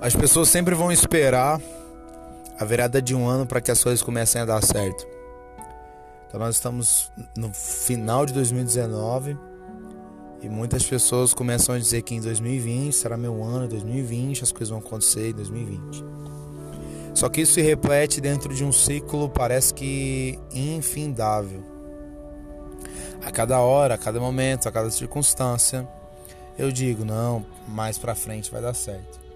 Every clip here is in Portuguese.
As pessoas sempre vão esperar a virada de um ano para que as coisas comecem a dar certo. Então nós estamos no final de 2019 e muitas pessoas começam a dizer que em 2020 será meu ano, 2020 as coisas vão acontecer em 2020. Só que isso se repete dentro de um ciclo, parece que infindável. A cada hora, a cada momento, a cada circunstância, eu digo, não, mais para frente vai dar certo.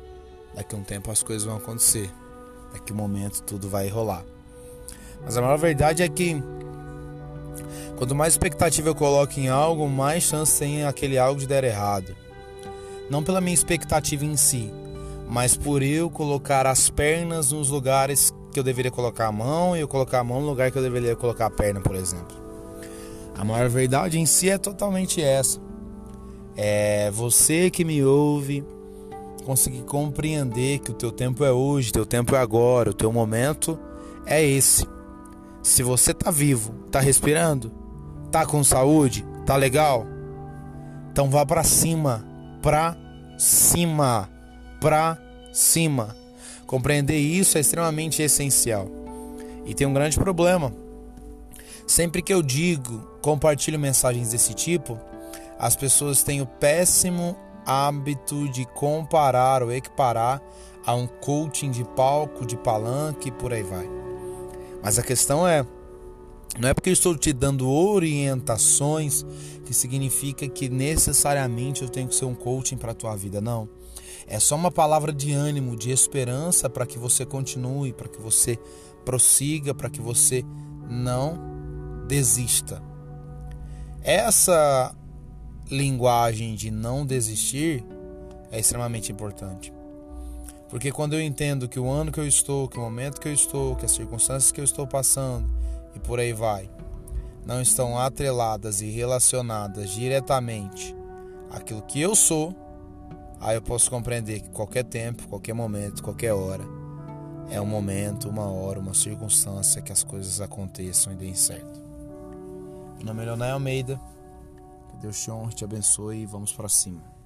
Daqui a um tempo as coisas vão acontecer. Daqui a um momento tudo vai rolar. Mas a maior verdade é que quanto mais expectativa eu coloco em algo, mais chance tem aquele algo de dar errado. Não pela minha expectativa em si, mas por eu colocar as pernas nos lugares que eu deveria colocar a mão e eu colocar a mão no lugar que eu deveria colocar a perna, por exemplo. A maior verdade em si é totalmente essa. É você que me ouve conseguir compreender que o teu tempo é hoje, teu tempo é agora, o teu momento é esse. Se você tá vivo, tá respirando, tá com saúde, tá legal, então vá para cima, pra cima, pra cima. Compreender isso é extremamente essencial. E tem um grande problema. Sempre que eu digo, compartilho mensagens desse tipo, as pessoas têm o péssimo hábito de comparar ou equiparar a um coaching de palco, de palanque e por aí vai. Mas a questão é, não é porque eu estou te dando orientações que significa que necessariamente eu tenho que ser um coaching para a tua vida, não. É só uma palavra de ânimo, de esperança para que você continue, para que você prossiga, para que você não desista. Essa linguagem de não desistir é extremamente importante. Porque quando eu entendo que o ano que eu estou, que o momento que eu estou, que as circunstâncias que eu estou passando e por aí vai, não estão atreladas e relacionadas diretamente àquilo que eu sou, aí eu posso compreender que qualquer tempo, qualquer momento, qualquer hora é um momento, uma hora, uma circunstância que as coisas aconteçam e deem certo. Meu nome é Leonel Almeida. Deus te honre, te abençoe e vamos para cima.